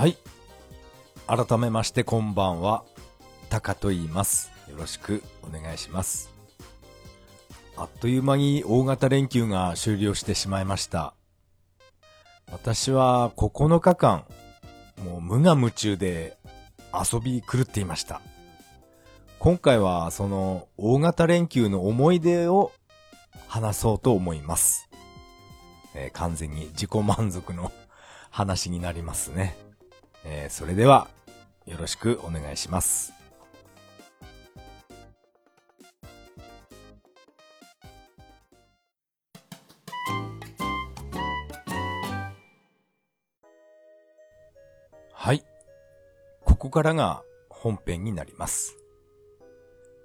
はい。改めましてこんばんは。タカと言います。よろしくお願いします。あっという間に大型連休が終了してしまいました。私は9日間、もう無我夢中で遊び狂っていました。今回はその大型連休の思い出を話そうと思います。えー完全に自己満足の話になりますね。えーそれでは、よろしくお願いします。はい。ここからが本編になります。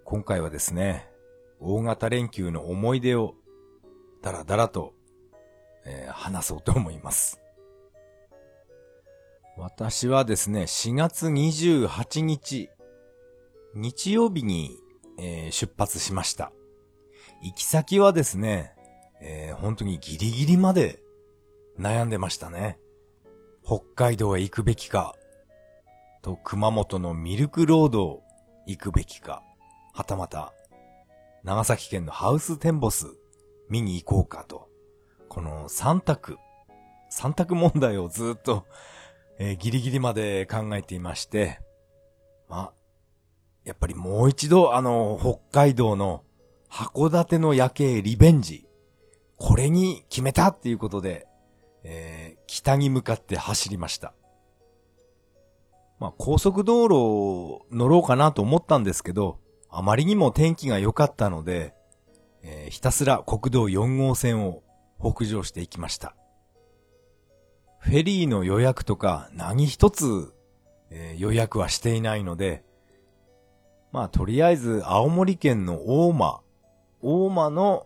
今回はですね、大型連休の思い出をだらだらと、えー話そうと思います。私はですね、4月28日、日曜日に、えー出発しました。行き先はですね、えー本当にギリギリまで悩んでましたね。北海道へ行くべきか、と熊本のミルクロードを行くべきか、はたまた、長崎県のハウステンボス見に行こうかと、この三択、三択問題をずっと、えーギリギリまで考えていまして、まあ、やっぱりもう一度あの、北海道の函館の夜景リベンジ、これに決めたっていうことで、えー北に向かって走りました。まあ、高速道路を乗ろうかなと思ったんですけど、あまりにも天気が良かったので、えーひたすら国道4号線を北上していきました。フェリーの予約とか何一つ、えー予約はしていないので、まあとりあえず青森県の大間、大間の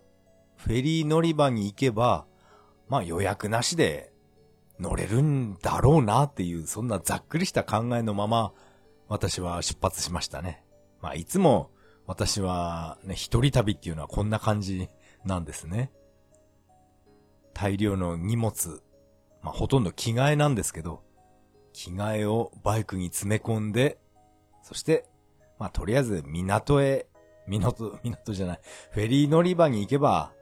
フェリー乗り場に行けば、まあ予約なしで乗れるんだろうなっていう、そんなざっくりした考えのまま、私は出発しましたね。まあいつも私はね、一人旅っていうのはこんな感じなんですね。大量の荷物、まあほとんど着替えなんですけど、着替えをバイクに詰め込んで、そして、まあとりあえず港へ、港、港じゃない、フェリー乗り場に行けば、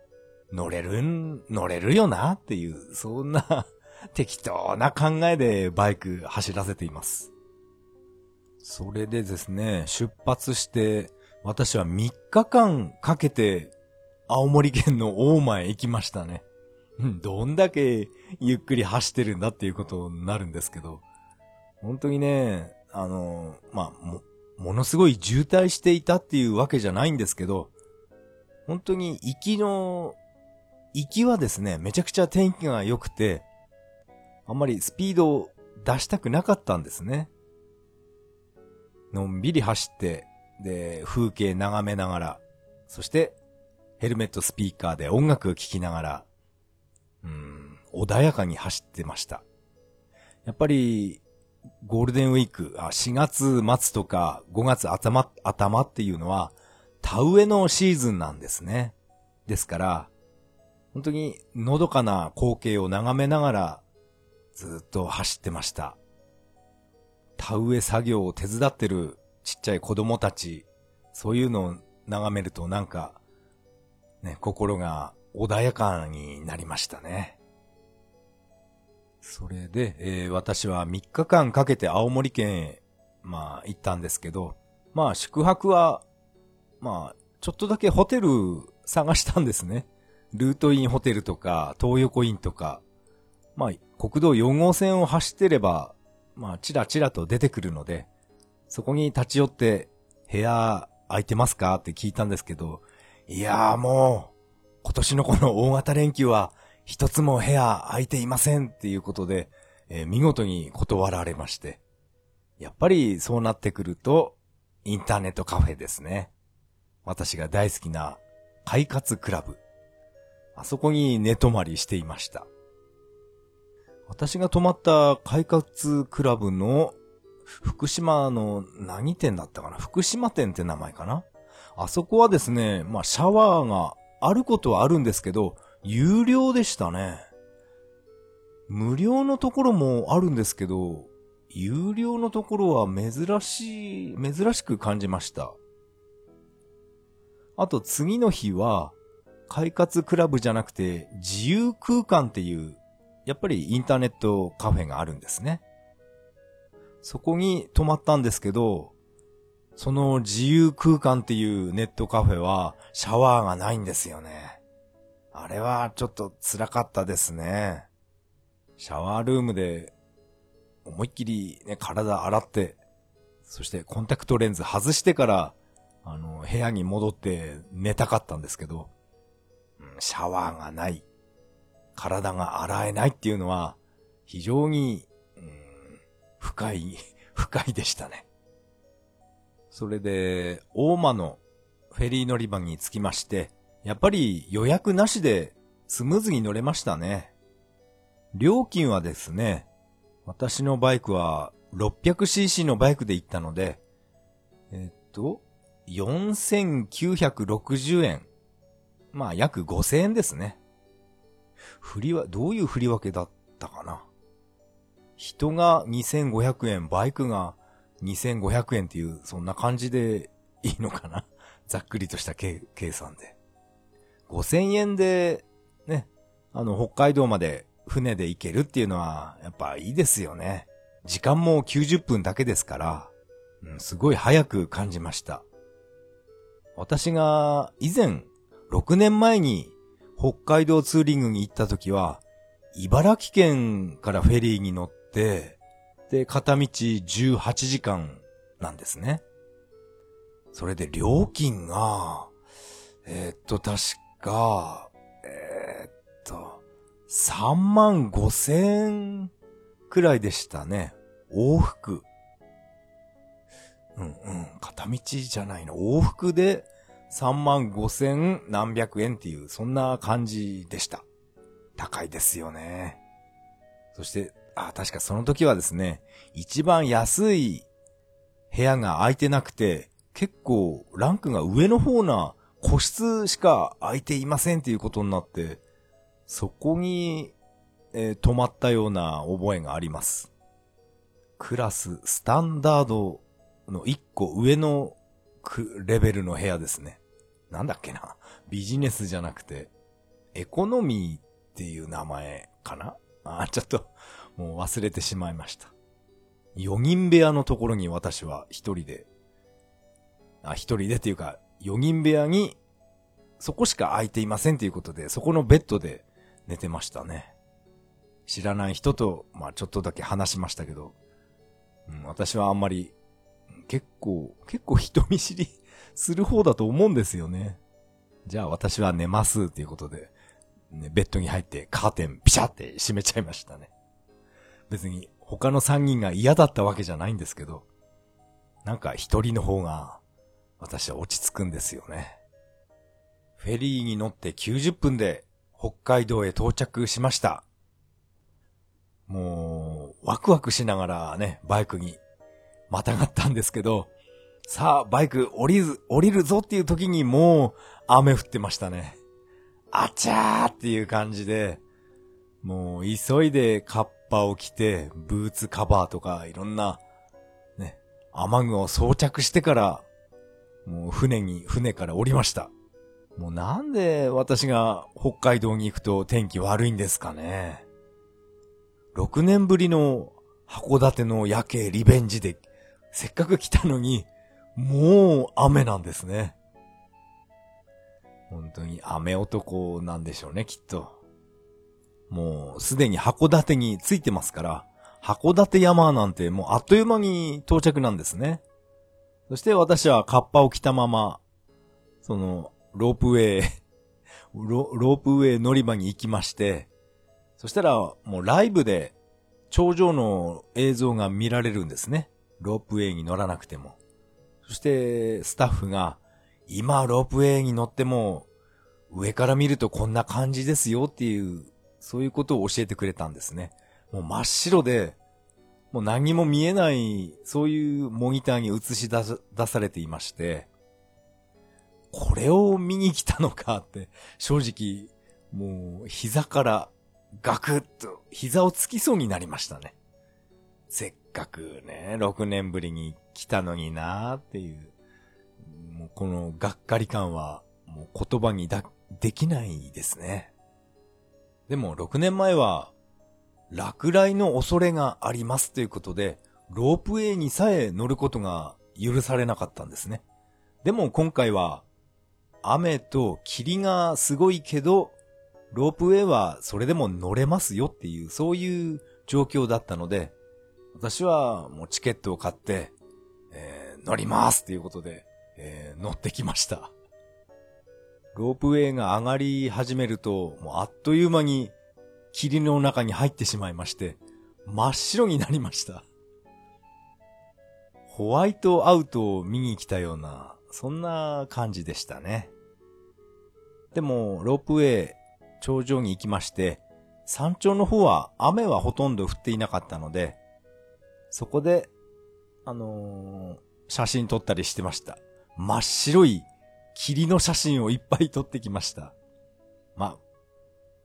乗れるん、乗れるよなっていう、そんな 適当な考えでバイク走らせています。それでですね、出発して、私は3日間かけて、青森県の大間へ行きましたね。どんだけ ゆっくり走ってるんだっていうことになるんですけど、本当にね、あの、まあ、も、ものすごい渋滞していたっていうわけじゃないんですけど、本当に行きの、行きはですね、めちゃくちゃ天気が良くて、あんまりスピードを出したくなかったんですね。のんびり走って、で、風景眺めながら、そして、ヘルメットスピーカーで音楽を聴きながら、うん、穏やかに走ってました。やっぱり、ゴールデンウィーク、あ4月末とか5月頭、頭っていうのは、田植えのシーズンなんですね。ですから、本当にのどかな光景を眺めながら、ずっと走ってました。田植え作業を手伝ってるちっちゃい子供たち、そういうのを眺めるとなんか、ね、心が穏やかになりましたね。それで、えー私は3日間かけて青森県へ、まあ、行ったんですけど、まあ、宿泊は、まあ、ちょっとだけホテル探したんですね。ルートインホテルとか、東横インとか、まあ、国道4号線を走ってれば、まあ、ちらちらと出てくるので、そこに立ち寄って、部屋空いてますか？って聞いたんですけど、いやーもう、今年のこの大型連休は、一つも部屋空いていませんっていうことで、えー見事に断られまして。やっぱりそうなってくると、インターネットカフェですね。私が大好きな、快活クラブ。あそこに寝泊まりしていました。私が泊まった快活クラブの福島の何店だったかな？福島店って名前かな？あそこはですね、まあシャワーがあることはあるんですけど、有料でしたね。無料のところもあるんですけど、有料のところは珍しい、珍しく感じました。あと次の日は、快活クラブじゃなくて自由空間っていう、やっぱりインターネットカフェがあるんですね。そこに泊まったんですけど、その自由空間っていうネットカフェはシャワーがないんですよね。あれはちょっと辛かったですね。シャワールームで思いっきりね、体洗って、そしてコンタクトレンズ外してから、あの、部屋に戻って寝たかったんですけど、うん、シャワーがない、体が洗えないっていうのは、非常に、深い、深い でしたね。それで、大間のフェリー乗り場に着きまして、やっぱり予約なしでスムーズに乗れましたね。料金はですね、私のバイクは 600cc のバイクで行ったので、えっと、4960円。まあ、約5000円ですね。振りは、どういう振り分けだったかな。人が2500円、バイクが2500円っていう、そんな感じでいいのかな。ざっくりとした計算で。5000円で、ね、あの、北海道まで船で行けるっていうのは、やっぱいいですよね。時間も90分だけですから、うん、すごい早く感じました。私が以前、6年前に北海道ツーリングに行った時は、茨城県からフェリーに乗って、で、片道18時間なんですね。それで料金が、えー、っと、確か、えー、っと、3万5千くらいでしたね。往復。うんうん。片道じゃないの。往復で3万5千何百円っていう、そんな感じでした。高いですよね。そして、あ、確かその時はですね、一番安い部屋が空いてなくて、結構ランクが上の方な個室しか空いていませんっていうことになって、そこに、えー、泊まったような覚えがあります。クラス、スタンダードの一個上のレベルの部屋ですね。なんだっけな。ビジネスじゃなくて、エコノミーっていう名前かなあ、ちょっと、もう忘れてしまいました。4人部屋のところに私は一人で、あ、一人でっていうか、4人部屋に、そこしか空いていませんということで、そこのベッドで寝てましたね。知らない人と、まあちょっとだけ話しましたけど、うん、私はあんまり、結構、結構人見知り する方だと思うんですよね。じゃあ私は寝ますっていうことで、ね、ベッドに入ってカーテンピシャって閉めちゃいましたね。別に他の3人が嫌だったわけじゃないんですけど、なんか一人の方が私は落ち着くんですよね。フェリーに乗って90分で北海道へ到着しました。もう、ワクワクしながらね、バイクにまたがったんですけど、さあ、バイク降りる、降りるぞっていう時にもう雨降ってましたね。あちゃーっていう感じで、もう急いでカッパを着て、ブーツカバーとかいろんな、ね、雨具を装着してから、もう船に、船から降りました。もうなんで私が北海道に行くと天気悪いんですかね。6年ぶりの函館の夜景リベンジで、せっかく来たのに、もう雨なんですね。本当に雨男なんでしょうね、きっと。もうすでに函館に着いてますから、函館山なんてもうあっという間に到着なんですね。そして私はカッパを着たまま、その、ロープウェイ ロ、ロープウェイ乗り場に行きまして、そしたらもうライブで頂上の映像が見られるんですね。ロープウェイに乗らなくても。そしてスタッフが、今ロープウェイに乗っても上から見るとこんな感じですよっていう、そういうことを教えてくれたんですね。もう真っ白で、もう何も見えない、そういうモニターに映し出されていまして、これを見に来たのかって、正直、もう膝からガクッと膝をつきそうになりましたね。せっかくね、6年ぶりに来たのになーっていう、もうこのがっかり感は、もう言葉にだ、できないですね。でも6年前は、落雷の恐れがありますということで、ロープウェイにさえ乗ることが許されなかったんですね。でも今回は、雨と霧がすごいけど、ロープウェイはそれでも乗れますよっていう、そういう状況だったので、私はもうチケットを買って、えー、乗りますっていうことで、えー、乗ってきました。ロープウェイが上がり始めると、もうあっという間に霧の中に入ってしまいまして、真っ白になりました。ホワイトアウトを見に来たような、そんな感じでしたね。でも、ロープウェイ、頂上に行きまして、山頂の方は雨はほとんど降っていなかったので、そこで、あのー、写真撮ったりしてました。真っ白い霧の写真をいっぱい撮ってきました。まあ、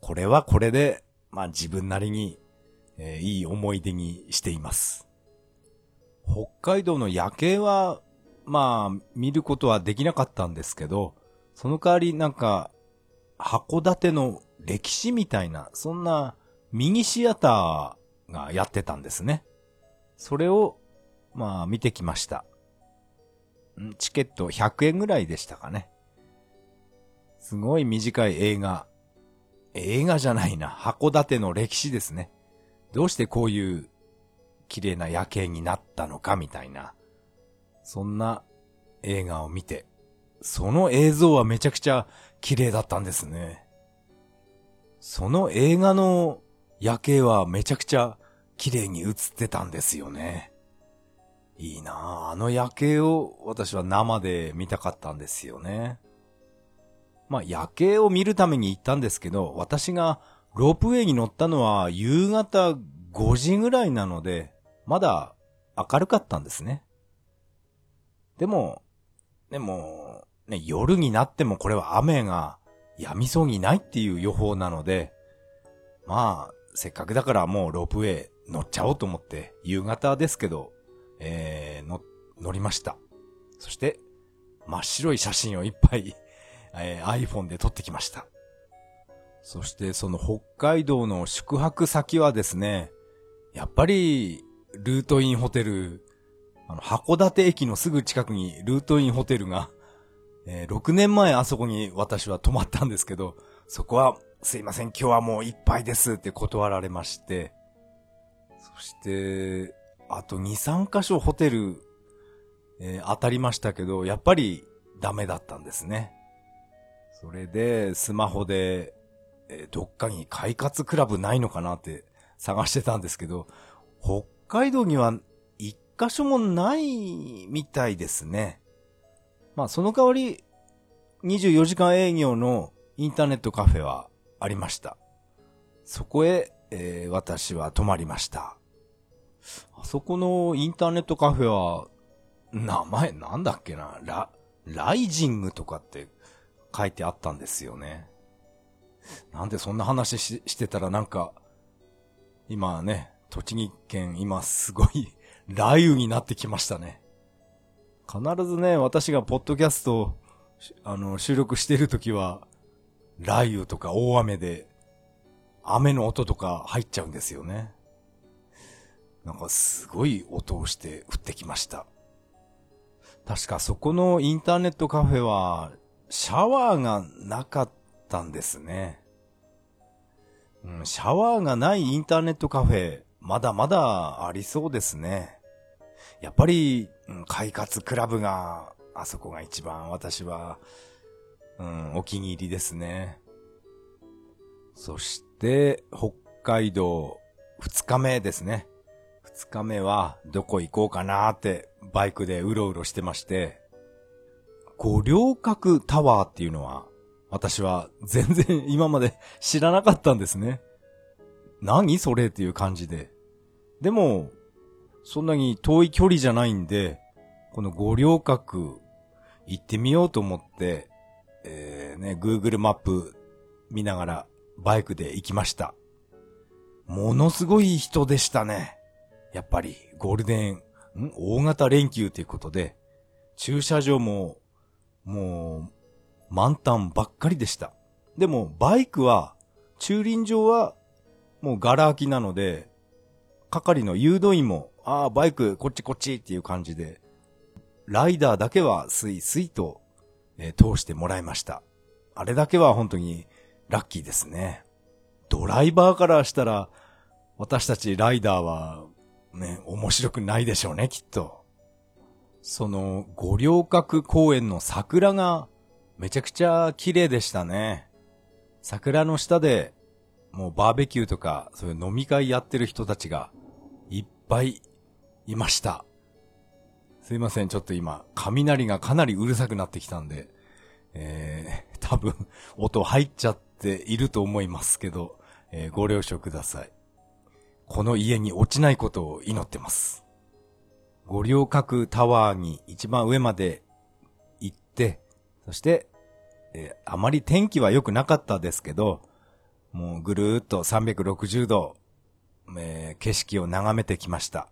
これはこれで、まあ自分なりに、えー、いい思い出にしています。北海道の夜景は、まあ、見ることはできなかったんですけど、その代わりなんか、函館の歴史みたいな、そんなミニシアターがやってたんですね。それを、まあ、見てきました。チケット100円ぐらいでしたかね。すごい短い映画。映画じゃないな。函館の歴史ですね。どうしてこういう綺麗な夜景になったのかみたいな、そんな映画を見て、その映像はめちゃくちゃ綺麗だったんですね。その映画の夜景はめちゃくちゃ綺麗に映ってたんですよね。いいなああの夜景を私は生で見たかったんですよね。まあ夜景を見るために行ったんですけど、私がロープウェイに乗ったのは夕方5時ぐらいなので、まだ明るかったんですね。でも、でも、ね、夜になってもこれは雨が止みそうにないっていう予報なので、まあ、せっかくだからもうロープウェイ乗っちゃおうと思って、夕方ですけど、えー、乗、乗りました。そして、真っ白い写真をいっぱい、えー、iPhone で撮ってきました。そしてその北海道の宿泊先はですね、やっぱりルートインホテル、あの、函館駅のすぐ近くにルートインホテルが、えー、6年前あそこに私は泊まったんですけど、そこは、すいません、今日はもういっぱいですって断られまして、そして、あと2、3箇所ホテル、えー、当たりましたけど、やっぱりダメだったんですね。それで、スマホで、え、どっかに快活クラブないのかなって探してたんですけど、北海道には一箇所もないみたいですね。まあその代わり24時間営業のインターネットカフェはありました。そこへ、えー、私は泊まりました。あそこのインターネットカフェは、名前なんだっけな？ラ、ライジングとかって書いてあったんですよね。なんでそんな話ししてたらなんか、今ね、栃木県今すごい雷雨になってきましたね。必ずね、私がポッドキャストあの、収録してるときは、雷雨とか大雨で、雨の音とか入っちゃうんですよね。なんかすごい音をして降ってきました。確かそこのインターネットカフェは、シャワーがなかったんですね。うん、シャワーがないインターネットカフェ、まだまだありそうですね。やっぱり、うん、快活クラブが、あそこが一番私は、うん、お気に入りですね。そして、北海道二日目ですね。二日目はどこ行こうかなーってバイクでうろうろしてまして、五稜郭タワーっていうのは私は全然今まで知らなかったんですね。何それっていう感じで。でも、そんなに遠い距離じゃないんで、この五稜郭行ってみようと思って、えー、ね、Google マップ見ながらバイクで行きました。ものすごい人でしたね。やっぱり、ゴールデン、ん？大型連休ということで、駐車場も、もう、満タンばっかりでした。でも、バイクは、駐輪場は、もうガラ空きなので、係の誘導員も、ああ、バイク、こっちこっちっていう感じで、ライダーだけはスイスイと、えー、通してもらいました。あれだけは本当にラッキーですね。ドライバーからしたら、私たちライダーは、ね、面白くないでしょうね、きっと。その、五稜郭公園の桜が、めちゃくちゃ綺麗でしたね。桜の下で、もうバーベキューとか、そういう飲み会やってる人たちが、いっぱいいました。すいません、ちょっと今、雷がかなりうるさくなってきたんで、えー、多分、音入っちゃっていると思いますけど、えー、ご了承ください。この家に落ちないことを祈ってます。五稜郭タワーに一番上まで行って、そして、えー、あまり天気は良くなかったですけど、もうぐるーっと360度、えー、景色を眺めてきました。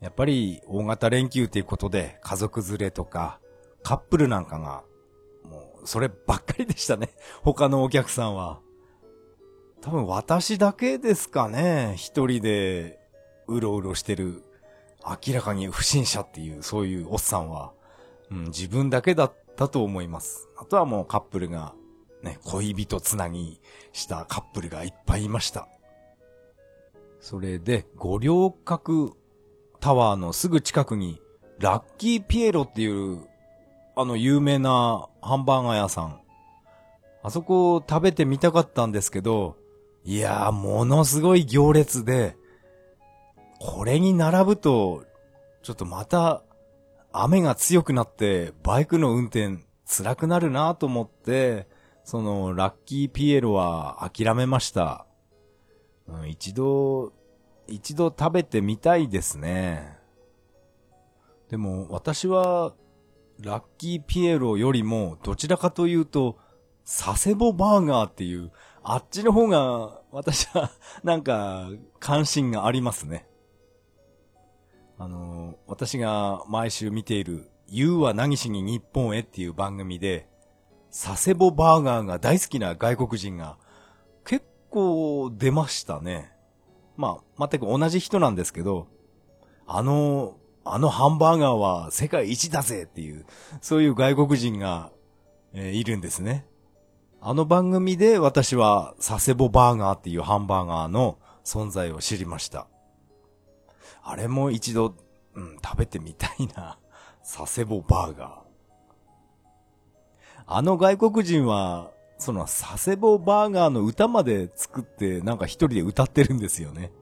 やっぱり大型連休ということで家族連れとかカップルなんかがもうそればっかりでしたね。他のお客さんは。多分私だけですかね。一人でうろうろしてる明らかに不審者っていうそういうおっさんは、うん、自分だけだったと思います。あとはもうカップルがね、恋人つなぎしたカップルがいっぱいいました。それで、五稜郭タワーのすぐ近くに、ラッキーピエロっていう、あの有名なハンバーガー屋さん。あそこ食べてみたかったんですけど、いやー、ものすごい行列で、これに並ぶと、ちょっとまた、雨が強くなって、バイクの運転辛くなるなと思って、その、ラッキーピエロは諦めました。うん、一度、一度食べてみたいですね。でも私はラッキーピエロよりもどちらかというと佐世保バーガーっていうあっちの方が私はなんか関心がありますね。あの、私が毎週見ている You は何しに日本へ？っていう番組で佐世保バーガーが大好きな外国人が結構出ましたね。まあ、全く同じ人なんですけど、あの、あのハンバーガーは世界一だぜっていう、そういう外国人が、えー、いるんですね。あの番組で私は佐世保バーガーっていうハンバーガーの存在を知りました。あれも一度、うん、食べてみたいな。佐世保バーガー。あの外国人はその佐世保バーガーの歌まで作ってなんか一人で歌ってるんですよね。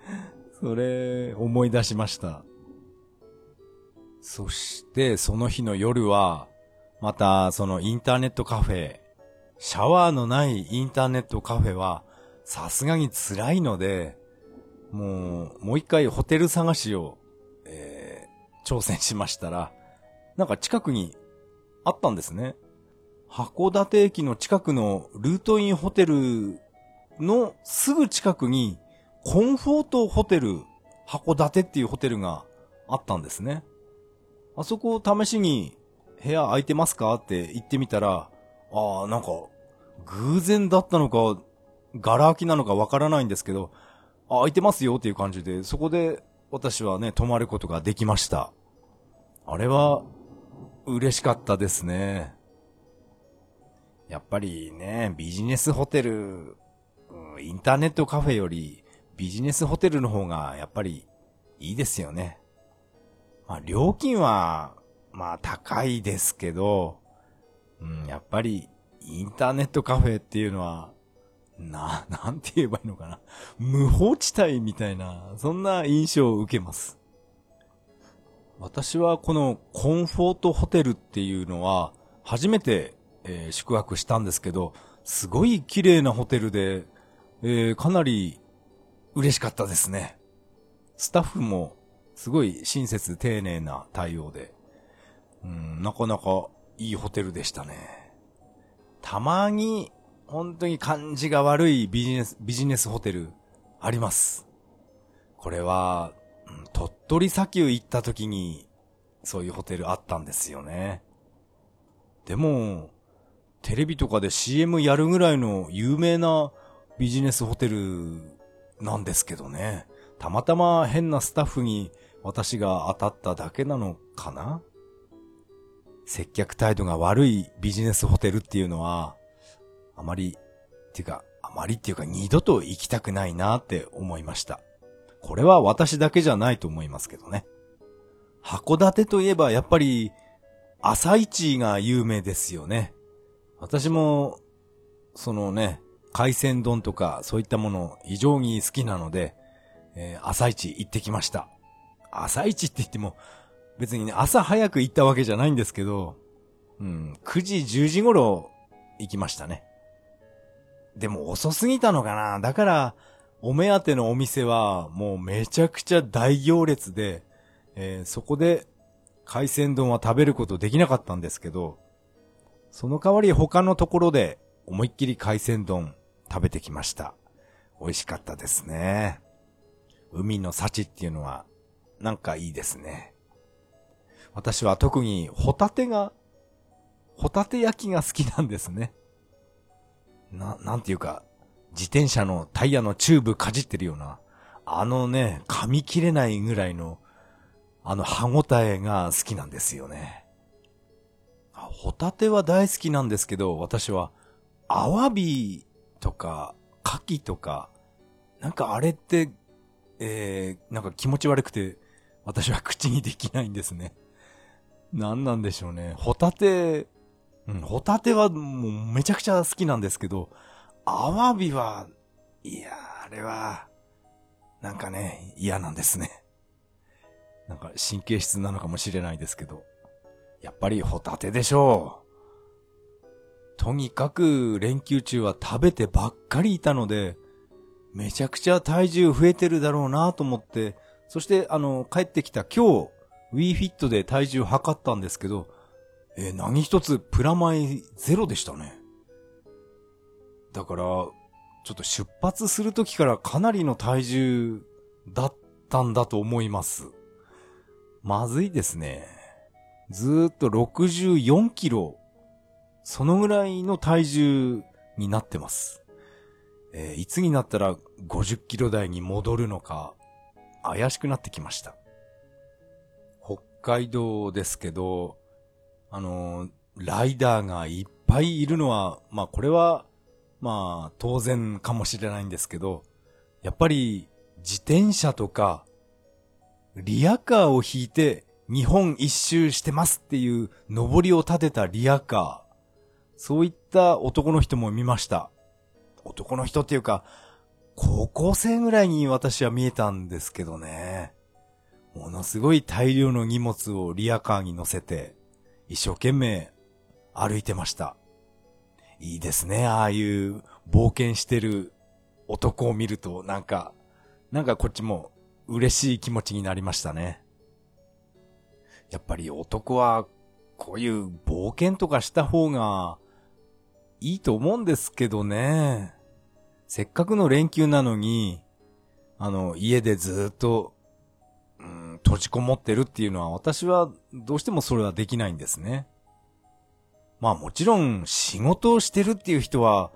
それ、思い出しました。そして、その日の夜は、また、そのインターネットカフェ、シャワーのないインターネットカフェは、さすがに辛いので、もう、もう一回ホテル探しを、えー、挑戦しましたら、なんか近くにあったんですね。函館駅の近くのルートインホテルのすぐ近くに、コンフォートホテル函館っていうホテルがあったんですね。あそこを試しに部屋空いてますかって言ってみたら、ああ、なんか、偶然だったのか、ガラ空きなのかわからないんですけど、あ、空いてますよっていう感じで、そこで私はね、泊まることができました。あれは、嬉しかったですね。やっぱりね、ビジネスホテル、インターネットカフェよりビジネスホテルの方がやっぱりいいですよね。まあ料金は、まあ高いですけど、うん、やっぱりインターネットカフェっていうのは、な、なんて言えばいいのかな。無法地帯みたいな、そんな印象を受けます。私はこのコンフォートホテルっていうのは、初めてえー、宿泊したんですけど、すごい綺麗なホテルで、えー、かなり嬉しかったですね。スタッフもすごい親切丁寧な対応で、うん、なかなかいいホテルでしたね。たまに本当に感じが悪いビジネス、ビジネスホテルあります。これは、うん、とっ鳥砂丘行った時に、そういうホテルあったんですよね。でも、テレビとかで CM やるぐらいの有名なビジネスホテルなんですけどね。たまたま変なスタッフに私が当たっただけなのかな接客態度が悪いビジネスホテルっていうのは、あまり、っていうか、あまりっていうか二度と行きたくないなって思いました。これは私だけじゃないと思いますけどね。函館といえばやっぱり朝市が有名ですよね。私も、そのね、海鮮丼とかそういったもの非常に好きなので、えー、朝市行ってきました。朝市って言っても、別にね、朝早く行ったわけじゃないんですけど、うん、9時、10時頃行きましたね。でも遅すぎたのかなだから、お目当てのお店はもうめちゃくちゃ大行列で、えー、そこで海鮮丼は食べることできなかったんですけど、その代わり他のところで思いっきり海鮮丼食べてきました。美味しかったですね。海の幸っていうのはなんかいいですね。私は特にホタテが、ホタテ焼きが好きなんですね。な、なんていうか、自転車のタイヤのチューブかじってるような、あのね、噛み切れないぐらいの、あの歯ごたえが好きなんですよね。ホタテは大好きなんですけど、私は、アワビとか、カキとか、なんかあれって、えー、なんか気持ち悪くて、私は口にできないんですね。何なんでしょうね。ホタテ、うん、ホタテはもうめちゃくちゃ好きなんですけど、アワビは、いやあれは、なんかね、嫌なんですね。なんか神経質なのかもしれないですけど。やっぱりホタテでしょう。とにかく連休中は食べてばっかりいたので、めちゃくちゃ体重増えてるだろうなと思って、そしてあの、帰ってきた今日、WeFit で体重測ったんですけど、えー、何一つプラマイゼロでしたね。だから、ちょっと出発するときからかなりの体重だったんだと思います。まずいですね。ずーっと64キロ、そのぐらいの体重になってます。えー、いつになったら50キロ台に戻るのか、怪しくなってきました。北海道ですけど、あのー、ライダーがいっぱいいるのは、まあこれはまあ、当然かもしれないんですけど、やっぱり自転車とか、リアカーを引いて日本一周してますっていう上りを立てたリアカー。そういった男の人も見ました。男の人っていうか、高校生ぐらいに私は見えたんですけどね。ものすごい大量の荷物をリアカーに乗せて、一生懸命歩いてました。いいですね。ああいう冒険してる男を見ると、なんか、なんかこっちも嬉しい気持ちになりましたね。やっぱり男はこういう冒険とかした方がいいと思うんですけどね。せっかくの連休なのに、あの、家でずっと、閉じこもってるっていうのは私はどうしてもそれはできないんですね。まあもちろん仕事をしてるっていう人は、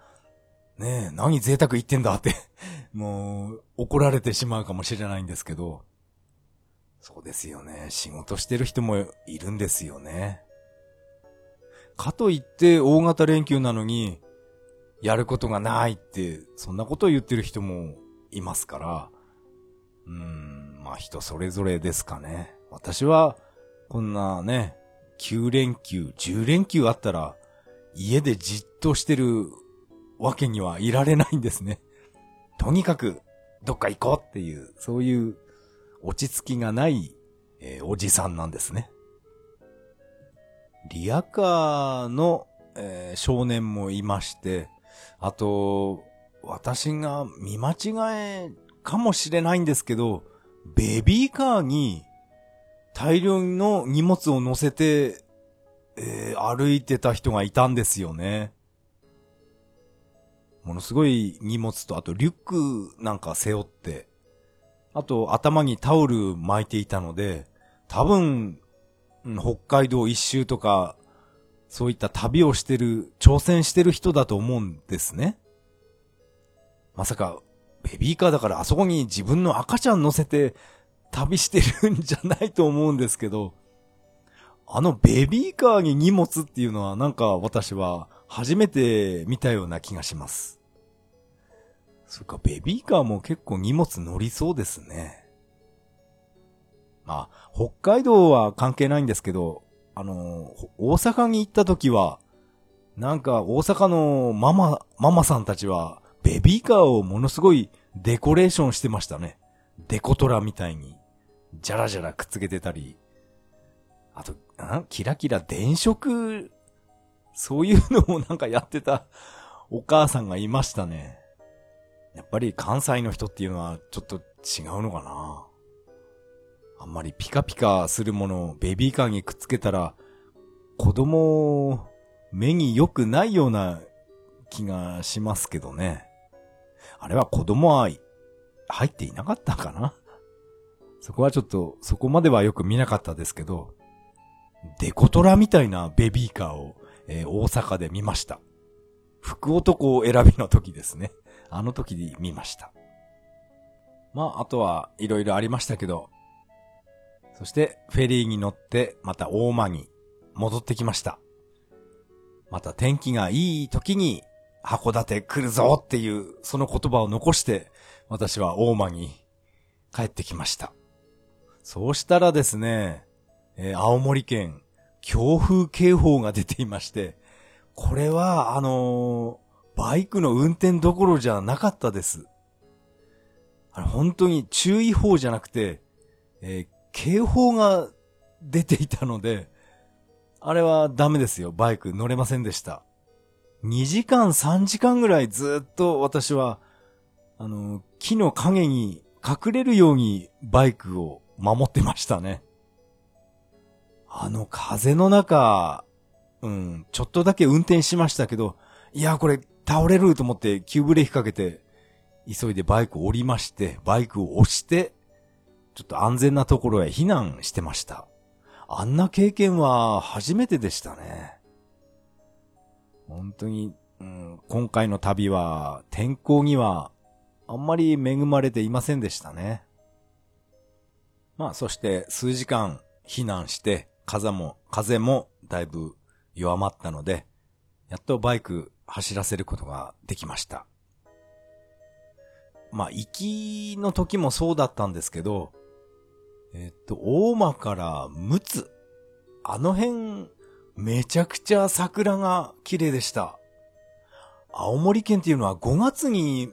ねえ、何贅沢言ってんだって もう怒られてしまうかもしれないんですけど、そうですよね。仕事してる人もいるんですよね。かといって大型連休なのに、やることがないって、そんなことを言ってる人もいますから、うん、まあ人それぞれですかね。私は、こんなね、9連休、10連休あったら、家でじっとしてるわけにはいられないんですね。とにかく、どっか行こうっていう、そういう落ち着きがない、えー、おじさんなんですね。リアカーの、えー、少年もいまして、あと、私が見間違えかもしれないんですけど、ベビーカーに大量の荷物を乗せて、えー、歩いてた人がいたんですよね。ものすごい荷物と、あとリュックなんか背負って、あと頭にタオル巻いていたので、多分、北海道一周とか、そういった旅をしてる、挑戦してる人だと思うんですね。まさか、ベビーカーだからあそこに自分の赤ちゃん乗せて旅してるんじゃないと思うんですけど、あのベビーカーに荷物っていうのはなんか私は初めて見たような気がします。そっか、ベビーカーも結構荷物乗りそうですね。まあ、北海道は関係ないんですけど、あの、大阪に行った時は、なんか大阪のママ、ママさんたちは、ベビーカーをものすごいデコレーションしてましたね。デコトラみたいに、じゃらじゃらくっつけてたり、あと、んキラキラ電飾、そういうのをなんかやってた お母さんがいましたね。やっぱり関西の人っていうのはちょっと違うのかなあんまりピカピカするものをベビーカーにくっつけたら、子供、目に良くないような気がしますけどね。あれは子供は入っていなかったかな？そこはちょっと、そこまではよく見なかったですけど、デコトラみたいなベビーカーを、えー、大阪で見ました。福男選びの時ですね。あの時に見ました。まあ、あとはいろいろありましたけど、そしてフェリーに乗ってまた大間に戻ってきました。また天気がいい時に函館来るぞっていうその言葉を残して私は大間に帰ってきました。そうしたらですね、えー、青森県、強風警報が出ていまして、これは、あのー、バイクの運転どころじゃなかったです。あの、本当に注意報じゃなくて、えー、警報が出ていたので、あれはダメですよ。バイク乗れませんでした。2時間3時間ぐらいずっと私は、あの、木の影に隠れるようにバイクを守ってましたね。あの風の中、うん、ちょっとだけ運転しましたけど、いや、これ倒れると思って急ブレーキかけて、急いでバイクを降りまして、バイクを押して、ちょっと安全なところへ避難してました。あんな経験は初めてでしたね。本当に、うん、今回の旅は天候にはあんまり恵まれていませんでしたね。まあそして数時間避難して風も、風もだいぶ弱まったので、やっとバイク走らせることができました。まあ、行きの時もそうだったんですけど、えっと、大間から陸奥。あの辺、めちゃくちゃ桜が綺麗でした。青森県っていうのは5月に、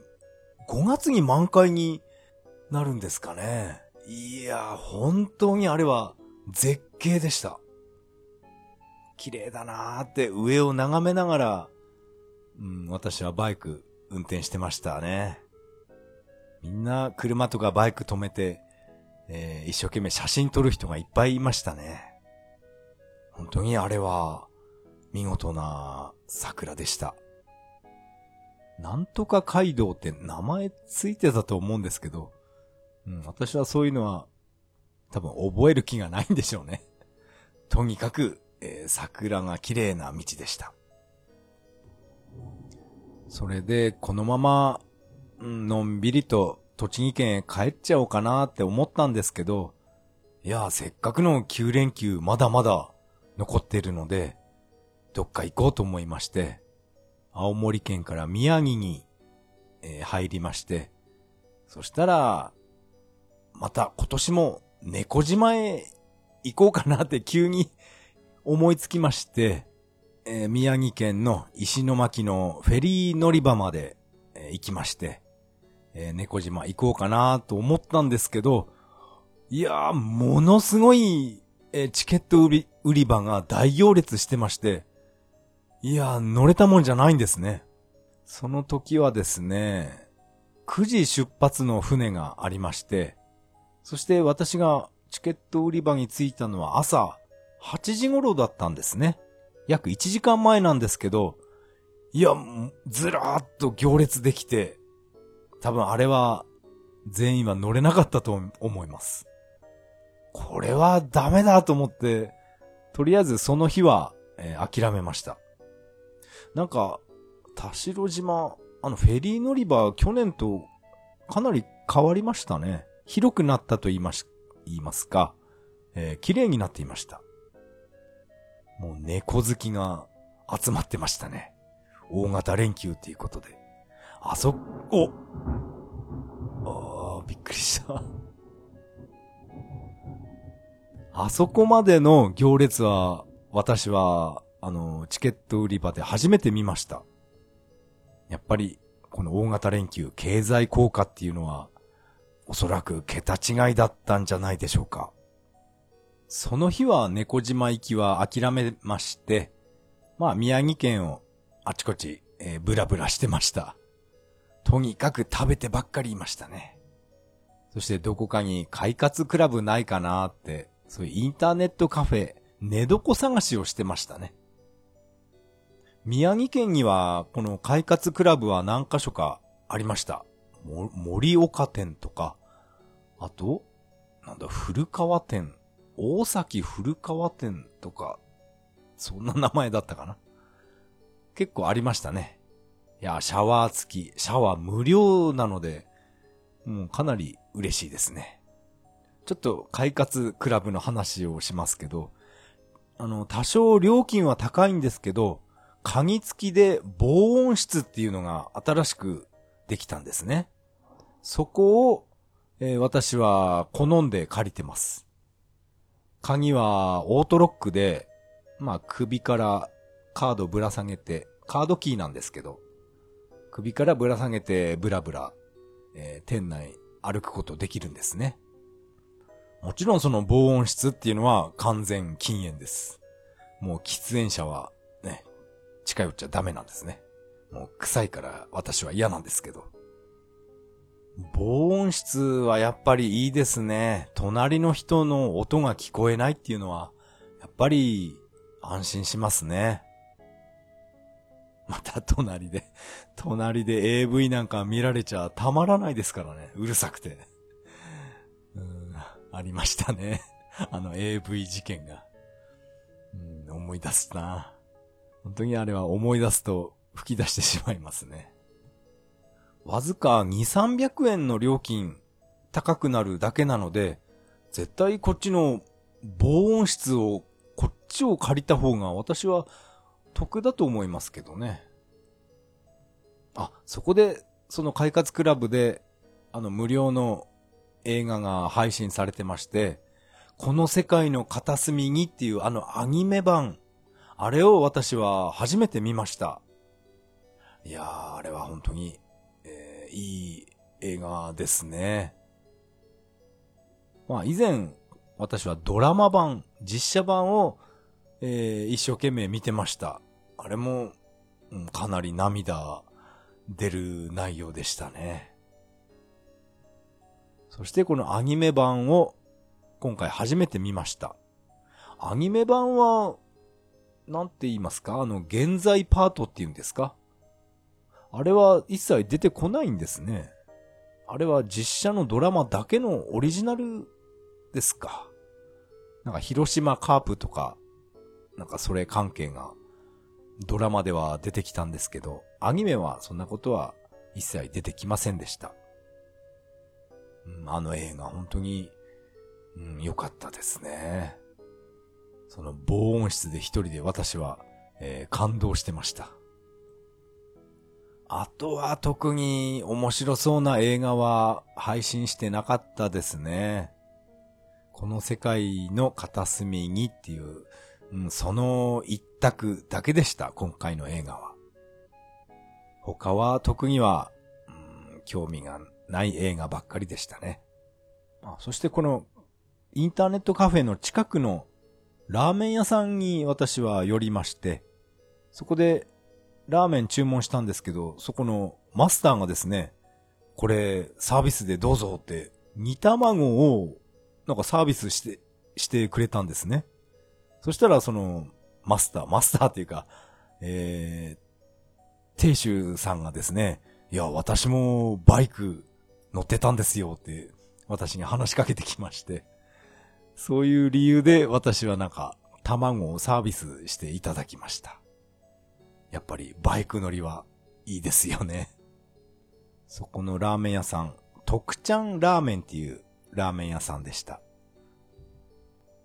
5月に満開になるんですかね。いや、本当にあれは絶景でした。綺麗だなーって上を眺めながら、うん、私はバイク運転してましたね。みんな車とかバイク止めて、えー、一生懸命写真撮る人がいっぱいいましたね。本当にあれは見事な桜でした。なんとか街道って名前ついてたと思うんですけど、うん、私はそういうのは多分覚える気がないんでしょうね。とにかく、えー、桜が綺麗な道でした。それで、このまま、のんびりと栃木県へ帰っちゃおうかなって思ったんですけど、いや、せっかくの9連休まだまだ残っているので、どっか行こうと思いまして、青森県から宮城に、えー、入りまして、そしたら、また今年も猫島へ行こうかなって 急に思いつきまして、えー、宮城県の石巻のフェリー乗り場まで、えー、行きまして、えー、猫島行こうかなと思ったんですけど、いやー、ものすごい、え、チケット売り、売り場が大行列してまして、いや、乗れたもんじゃないんですね。その時はですね、9時出発の船がありまして、そして私がチケット売り場に着いたのは朝8時頃だったんですね。約1時間前なんですけど、いや、ずらーっと行列できて、多分あれは全員は乗れなかったと思います。これはダメだと思って、とりあえずその日は、えー、諦めました。なんか、田代島、あのフェリー乗り場、去年とかなり変わりましたね。広くなったと言います、言いますか、えー、綺麗になっていました。もう猫好きが集まってましたね。大型連休っていうことで。あそこ、ああ、びっくりした。あそこまでの行列は、私は、あの、チケット売り場で初めて見ました。やっぱり、この大型連休、経済効果っていうのは、おそらく桁違いだったんじゃないでしょうか。その日は猫島行きは諦めまして、まあ宮城県をあちこち、えー、ブラブラしてました。とにかく食べてばっかりいましたね。そしてどこかに快活クラブないかなって、そういうインターネットカフェ、寝床探しをしてましたね。宮城県には、この快活クラブは何箇所かありました。森岡店とか、あと、なんだ、古川店、大崎古川店とか、そんな名前だったかな。結構ありましたね。いや、シャワー付き、シャワー無料なので、もうかなり嬉しいですね。ちょっと快活クラブの話をしますけど、あの、多少料金は高いんですけど、鍵付きで防音室っていうのが新しくできたんですね。そこを、えー、私は好んで借りてます。鍵はオートロックで、まあ首からカードぶら下げて、カードキーなんですけど、首からぶら下げてブラブラ、えー、店内歩くことできるんですね。もちろんその防音室っていうのは完全禁煙です。もう喫煙者はね、近寄っちゃダメなんですね。もう臭いから私は嫌なんですけど。防音室はやっぱりいいですね。隣の人の音が聞こえないっていうのは、やっぱり安心しますね。また隣で、隣で AV なんか見られちゃたまらないですからね。うるさくて。ありましたね。あの AV 事件が。うん、思い出すな。本当にあれは思い出すと吹き出してしまいますね。わずか2、300円の料金高くなるだけなので、絶対こっちの防音室を、こっちを借りた方が私は得だと思いますけどね。あ、そこで、その快活クラブで、あの無料の映画が配信されてまして、この世界の片隅にっていうあのアニメ版、あれを私は初めて見ました。いやー、あれは本当にえいい映画ですね。まあ以前、私はドラマ版、実写版を、えー、一生懸命見てました。あれも、うん、かなり涙出る内容でしたね。そしてこのアニメ版を今回初めて見ました。アニメ版は、なんて言いますか？あの、現在パートって言うんですか？あれは一切出てこないんですね。あれは実写のドラマだけのオリジナルですか？なんか広島カープとか、なんかそれ関係がドラマでは出てきたんですけど、アニメはそんなことは一切出てきませんでした。あの映画本当に、うん、良かったですね。その防音室で一人で私は、えー、感動してました。あとは特に面白そうな映画は配信してなかったですね。この世界の片隅にっていう、うん、その一択だけでした、今回の映画は。他は特には、うん、興味がない映画ばっかりでしたね。あそしてこのインターネットカフェの近くのラーメン屋さんに私は寄りまして、そこでラーメン注文したんですけど、そこのマスターがですね、これサービスでどうぞって、煮卵をなんかサービスして、してくれたんですね。そしたらそのマスター、マスターっていうか、えー、亭主さんがですね、いや、私もバイク乗ってたんですよって私に話しかけてきまして、そういう理由で私はなんか卵をサービスしていただきました。やっぱりバイク乗りはいいですよね。そこのラーメン屋さん、徳ちゃんラーメンっていうラーメン屋さんでした。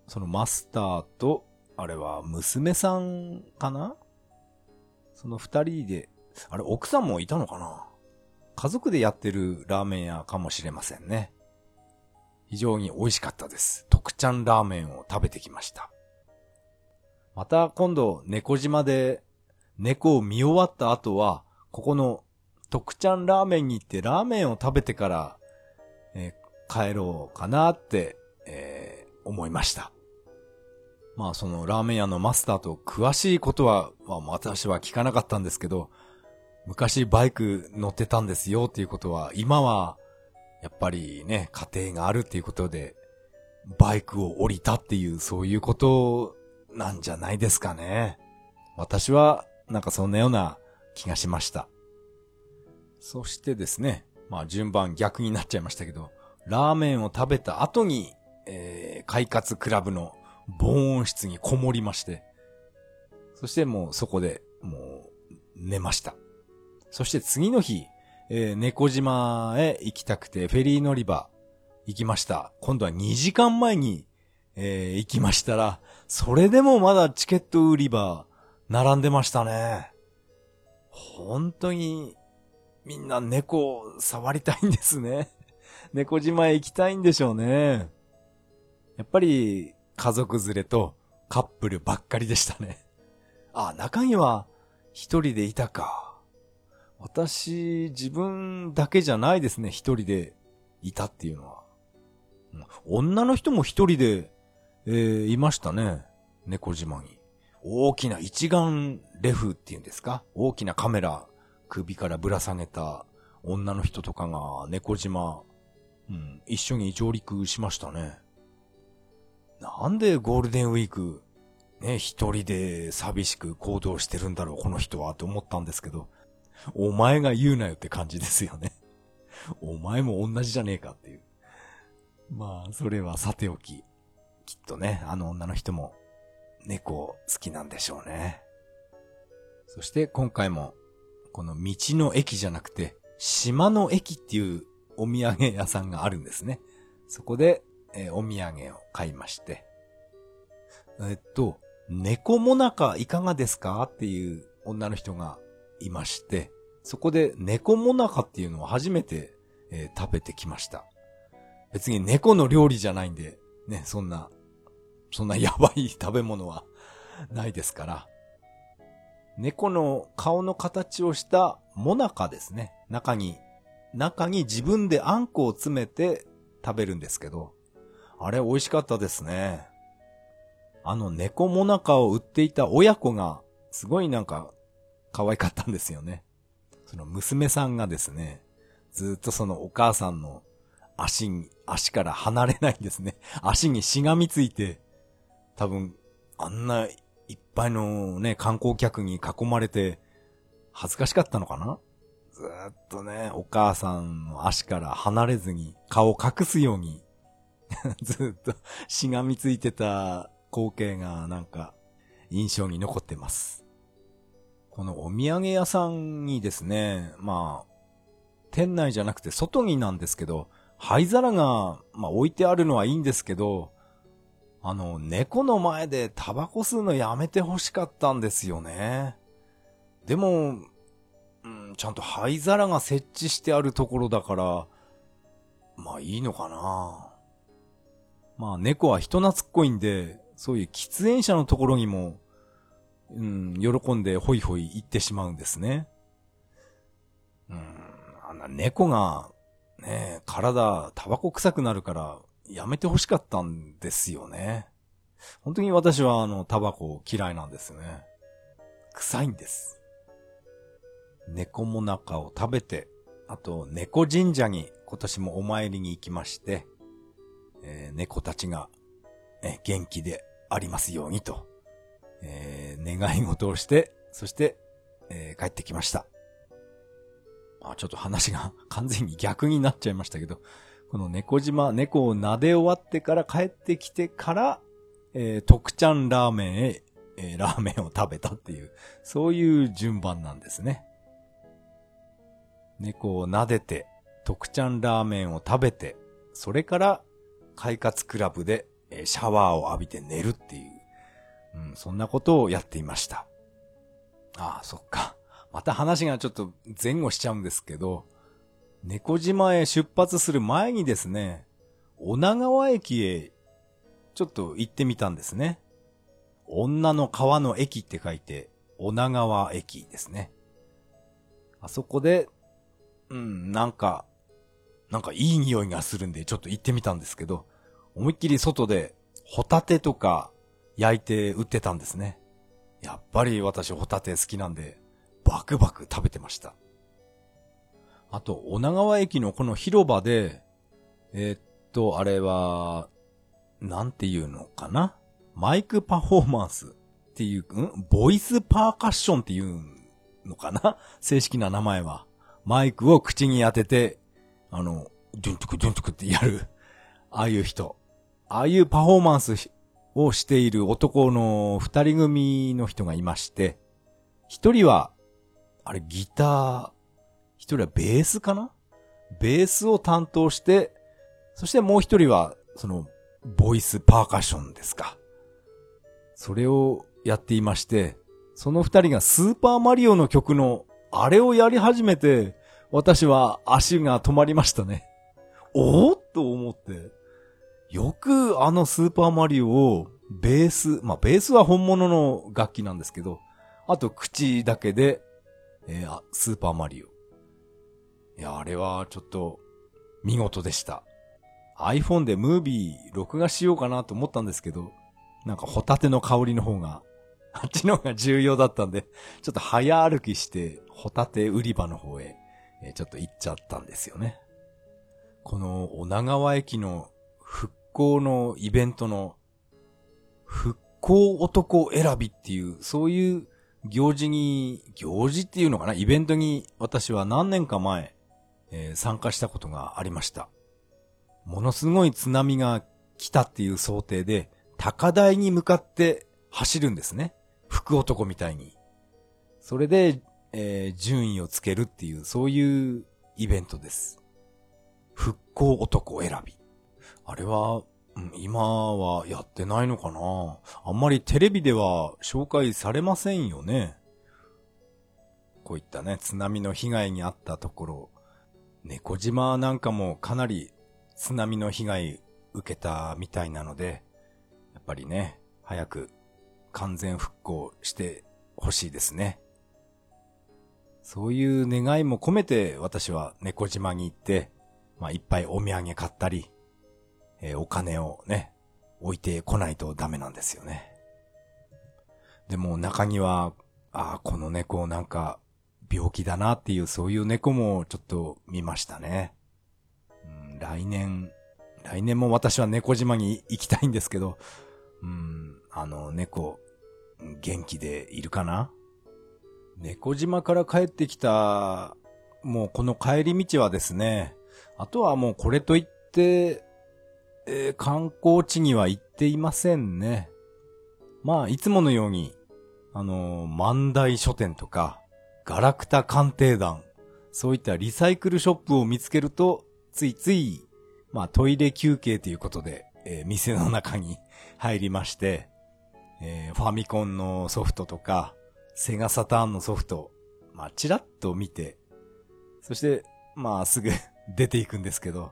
そのマスターと、あれは娘さんかな？その二人で、あれ奥さんもいたのかな？家族でやってるラーメン屋かもしれませんね。非常に美味しかったです。徳ちゃんラーメンを食べてきました。また今度猫島で猫を見終わった後は、ここの徳ちゃんラーメンに行ってラーメンを食べてから、えー、帰ろうかなって、えー、思いました。まあそのラーメン屋のマスターと詳しいことは、まあ、私は聞かなかったんですけど、昔バイク乗ってたんですよっていうことは、今はやっぱりね、家庭があるっていうことで、バイクを降りたっていうそういうことなんじゃないですかね。私はなんかそんなような気がしました。そしてですね、まあ順番逆になっちゃいましたけど、ラーメンを食べた後に、えー、快活クラブの防音室にこもりまして、そしてもうそこでもう寝ました。そして次の日、えー、猫島へ行きたくてフェリー乗り場行きました。今度は2時間前に、えー、行きましたら、それでもまだチケット売り場並んでましたね。本当にみんな猫を触りたいんですね。猫島へ行きたいんでしょうね。やっぱり家族連れとカップルばっかりでしたね。あ、中には一人でいたか。私、自分だけじゃないですね、一人でいたっていうのは。女の人も一人で、えー、いましたね。猫島に。大きな一眼レフっていうんですか？大きなカメラ首からぶら下げた女の人とかが猫島、うん、一緒に上陸しましたね。なんでゴールデンウィーク、ね、一人で寂しく行動してるんだろう、この人は、と思ったんですけど、お前が言うなよって感じですよね。お前も同じじゃねえかっていう。まあ、それはさておき。きっとね、あの女の人も猫好きなんでしょうね。そして今回もこの道の駅じゃなくて、島の駅っていうお土産屋さんがあるんですね。そこで、えー、お土産を買いまして。えっと、猫もなかいかがですか？っていう女の人がいまして、そこで猫もなかっていうのを初めて、えー、食べてきました。別に猫の料理じゃないんで、ね、そんな、そんなやばい 食べ物はないですから、猫の顔の形をしたモナカですね。中に、中に自分であんこを詰めて食べるんですけど、あれ美味しかったですね。あの猫モナカを売っていた親子が、すごいなんか、可愛かったんですよね。その娘さんがですね、ずっとそのお母さんの足に、足から離れないんですね。足にしがみついて、多分、あんないっぱいのね、観光客に囲まれて、恥ずかしかったのかな？ずっとね、お母さんの足から離れずに、顔を隠すように ずっとしがみついてた光景がなんか、印象に残ってます。このお土産屋さんにですね、まあ、店内じゃなくて外になんですけど、灰皿が、まあ置いてあるのはいいんですけど、あの、猫の前でタバコ吸うのやめて欲しかったんですよね。でも、うん、ちゃんと灰皿が設置してあるところだから、まあいいのかな。まあ猫は人懐っこいんで、そういう喫煙者のところにも、うん、喜んでホイホイ行ってしまうんですね。うん、あんな猫が、ね、体、タバコ臭くなるから、やめて欲しかったんですよね。本当に私はあの、タバコ嫌いなんですね。臭いんです。猫もなかを食べて、あと、猫神社に今年もお参りに行きまして、えー、猫たちが、え元気でありますようにと、えー、願い事をして、そして、えー、帰ってきました。まあちょっと話が 完全に逆になっちゃいましたけど、この猫島、猫を撫で終わってから帰ってきてから、えー、徳ちゃんラーメンへ、えー、ラーメンを食べたっていう、そういう順番なんですね。猫を撫でて、徳ちゃんラーメンを食べて、それから、快活クラブで、えー、シャワーを浴びて寝るっていう、うん、そんなことをやっていました。ああ、そっか。また話がちょっと前後しちゃうんですけど、猫島へ出発する前にですね、女川駅へちょっと行ってみたんですね。女の川の駅って書いて、女川駅ですね。あそこで、うん、なんか、なんかいい匂いがするんでちょっと行ってみたんですけど、思いっきり外でホタテとか焼いて売ってたんですね。やっぱり私ホタテ好きなんで、バクバク食べてました。あと、女川駅のこの広場で、えー、っと、あれは、なんていうのかな？マイクパフォーマンスっていう、ん？ボイスパーカッションっていうのかな？正式な名前は。マイクを口に当てて、あの、ドゥントゥクドゥントゥクってやる。ああいう人。ああいうパフォーマンスをしている男の二人組の人がいまして、一人は、あれギター、一人はベースかな？ベースを担当して、そしてもう一人は、その、ボイスパーカッションですか。それをやっていまして、その二人がスーパーマリオの曲のあれをやり始めて、私は足が止まりましたね。おおと思って。よくあのスーパーマリオをベース、まあベースは本物の楽器なんですけど、あと口だけで、えー、スーパーマリオ。いや、あれはちょっと見事でした。iPhone でムービー録画しようかなと思ったんですけど、なんかホタテの香りの方が、あっちの方が重要だったんで、ちょっと早歩きして、ホタテ売り場の方へ、え、ちょっと行っちゃったんですよね。この女川駅の復興のイベントの復興男選びっていう、そういう行事に、行事っていうのかな？イベントに私は何年か前、えー、参加したことがありました。ものすごい津波が来たっていう想定で、高台に向かって走るんですね。福男みたいに。それで、えー、順位をつけるっていう、そういうイベントです。復興男選び。あれは、今はやってないのかな？あんまりテレビでは紹介されませんよね。こういったね、津波の被害に遭ったところ、猫島なんかもかなり津波の被害受けたみたいなので、やっぱりね、早く完全復興してほしいですね。そういう願いも込めて私は猫島に行って、まあいっぱいお土産買ったり、えー、お金をね、置いてこないとダメなんですよね。でも中には、ああ、この猫なんか病気だなっていうそういう猫もちょっと見ましたね。うん、来年、来年も私は猫島に行きたいんですけど、うん、あの猫、元気でいるかな？猫島から帰ってきた、もうこの帰り道はですね、あとはもうこれといって、えー、観光地には行っていませんね。まあ、いつものように、あのー、万代書店とか、ガラクタ鑑定団、そういったリサイクルショップを見つけると、ついつい、まあ、トイレ休憩ということで、えー、店の中に 入りまして、えー、ファミコンのソフトとか、セガサターンのソフト、まあ、チラッと見て、そして、まあ、すぐ 出ていくんですけど、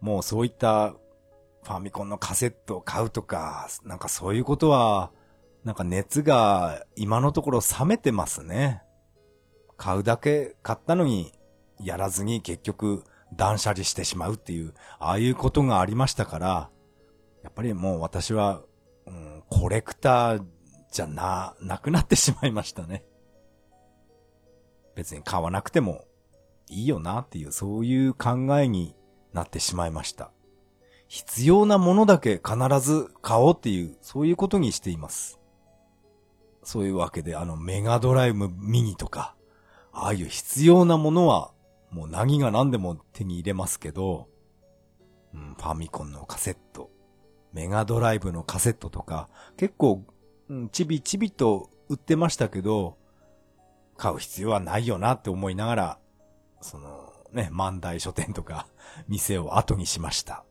もうそういったファミコンのカセットを買うとか、なんかそういうことは、なんか熱が今のところ冷めてますね。買うだけ買ったのに、やらずに結局断捨離してしまうっていう、ああいうことがありましたから、やっぱりもう私は、うん、コレクターじゃな、なくなってしまいましたね。別に買わなくてもいいよなっていう、そういう考えになってしまいました。必要なものだけ必ず買おうっていう、そういうことにしています。そういうわけで、あの、メガドライブミニとか、ああいう必要なものはもう何が何でも手に入れますけど、うん、ファミコンのカセット、メガドライブのカセットとか、結構、ちびちびと売ってましたけど、買う必要はないよなって思いながら、その、ね、万代書店とか、店を後にしました。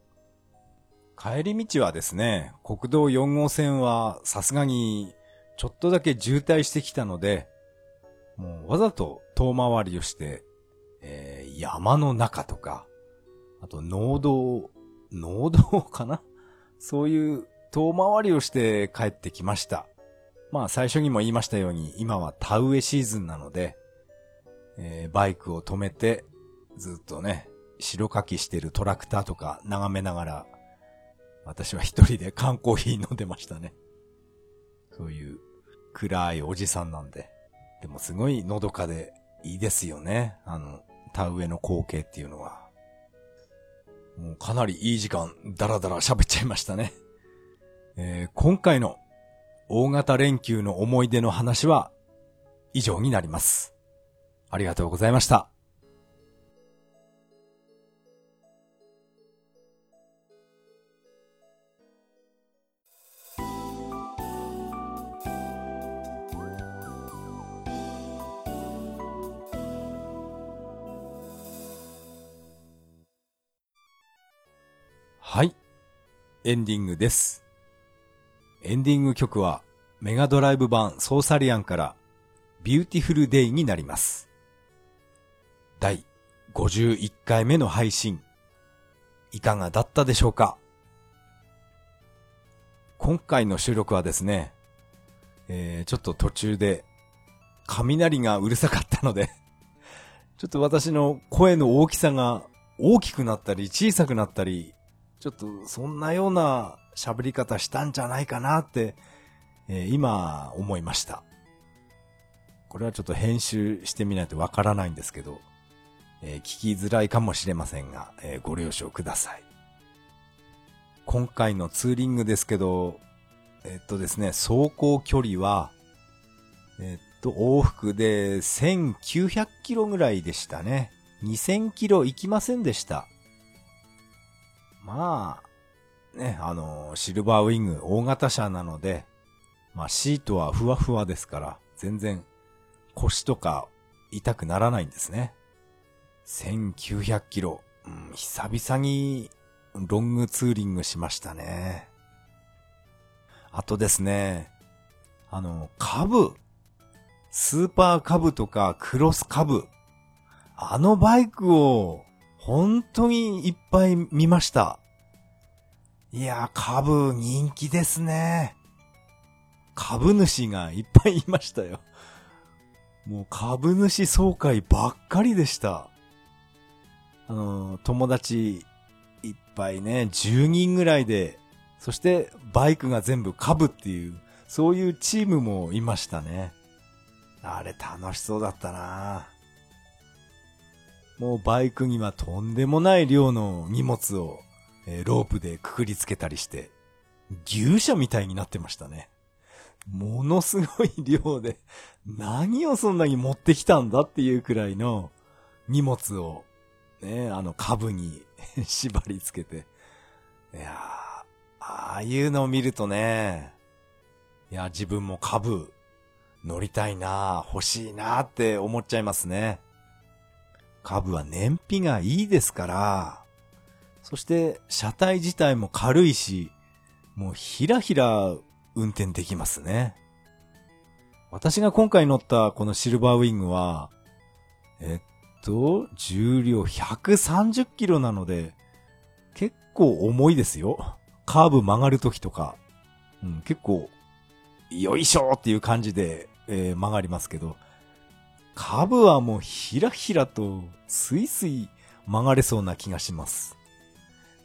帰り道はですね、国道4号線はさすがにちょっとだけ渋滞してきたので、もうわざと遠回りをして、えー、山の中とか、あと農道、農道かな？そういう遠回りをして帰ってきました。まあ最初にも言いましたように、今は田植えシーズンなので、えー、バイクを止めて、ずっとね、白かきしてるトラクターとか眺めながら、私は一人で缶コーヒー飲んでましたね。そういう暗いおじさんなんで。でもすごいのどかでいいですよね。あの、田植えの光景っていうのは。もうかなりいい時間、だらだら喋っちゃいましたね。えー、今回の大型連休の思い出の話は以上になります。ありがとうございました。エンディングです。エンディング曲はメガドライブ版ソーサリアンから Beautiful Day になります。第51回目の配信、いかがだったでしょうか？今回の収録はですね、えー、ちょっと途中で雷がうるさかったのでちょっと私の声の大きさが大きくなったり小さくなったりちょっとそんなような喋り方したんじゃないかなって、えー、今思いました。これはちょっと編集してみないとわからないんですけど、えー、聞きづらいかもしれませんが、えー、ご了承ください。今回のツーリングですけど、えっとですね、走行距離は、えっと、往復で1900キロぐらいでしたね。2000キロ行きませんでした。まあ、ね、あの、シルバーウィング大型車なので、まあシートはふわふわですから、全然腰とか痛くならないんですね。1900キロ、うん、久々にロングツーリングしましたね。あとですね、あの、株、スーパーカブとかクロスカブ、あのバイクを本当にいっぱい見ました。いや、株人気ですね。株主がいっぱいいましたよ。もう株主総会ばっかりでした。あの、友達いっぱいね、10人ぐらいで、そしてバイクが全部株っていう、そういうチームもいましたね。あれ楽しそうだったなもうバイクにはとんでもない量の荷物を、えー、ロープでくくりつけたりして、牛舎みたいになってましたね。ものすごい量で、何をそんなに持ってきたんだっていうくらいの荷物を、ね、あの株に 縛り付けて。いや、ああいうのを見るとね、いや、自分も株乗りたいな欲しいなって思っちゃいますね。株は燃費がいいですから、そして車体自体も軽いし、もうひらひら運転できますね。私が今回乗ったこのシルバーウィングは、えっと、重量130キロなので、結構重いですよ。カーブ曲がるときとか、うん、結構、よいしょっていう感じで、えー、曲がりますけど、株はもうひらひらとスイスイ曲がれそうな気がします。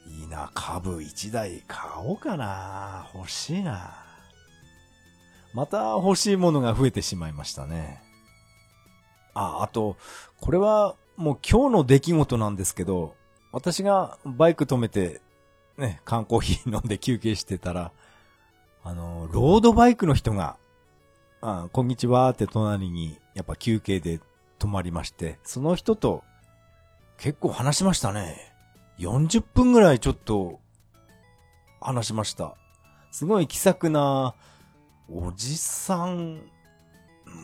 いいな、株一台買おうかな。欲しいな。また欲しいものが増えてしまいましたね。あ、あと、これはもう今日の出来事なんですけど、私がバイク止めて、ね、缶コーヒー飲んで休憩してたら、あの、ロードバイクの人が、あ、こんにちはって隣に、やっぱ休憩で止まりまして、その人と、結構話しましたね。40分ぐらいちょっと話しました。すごい気さくなおじさん、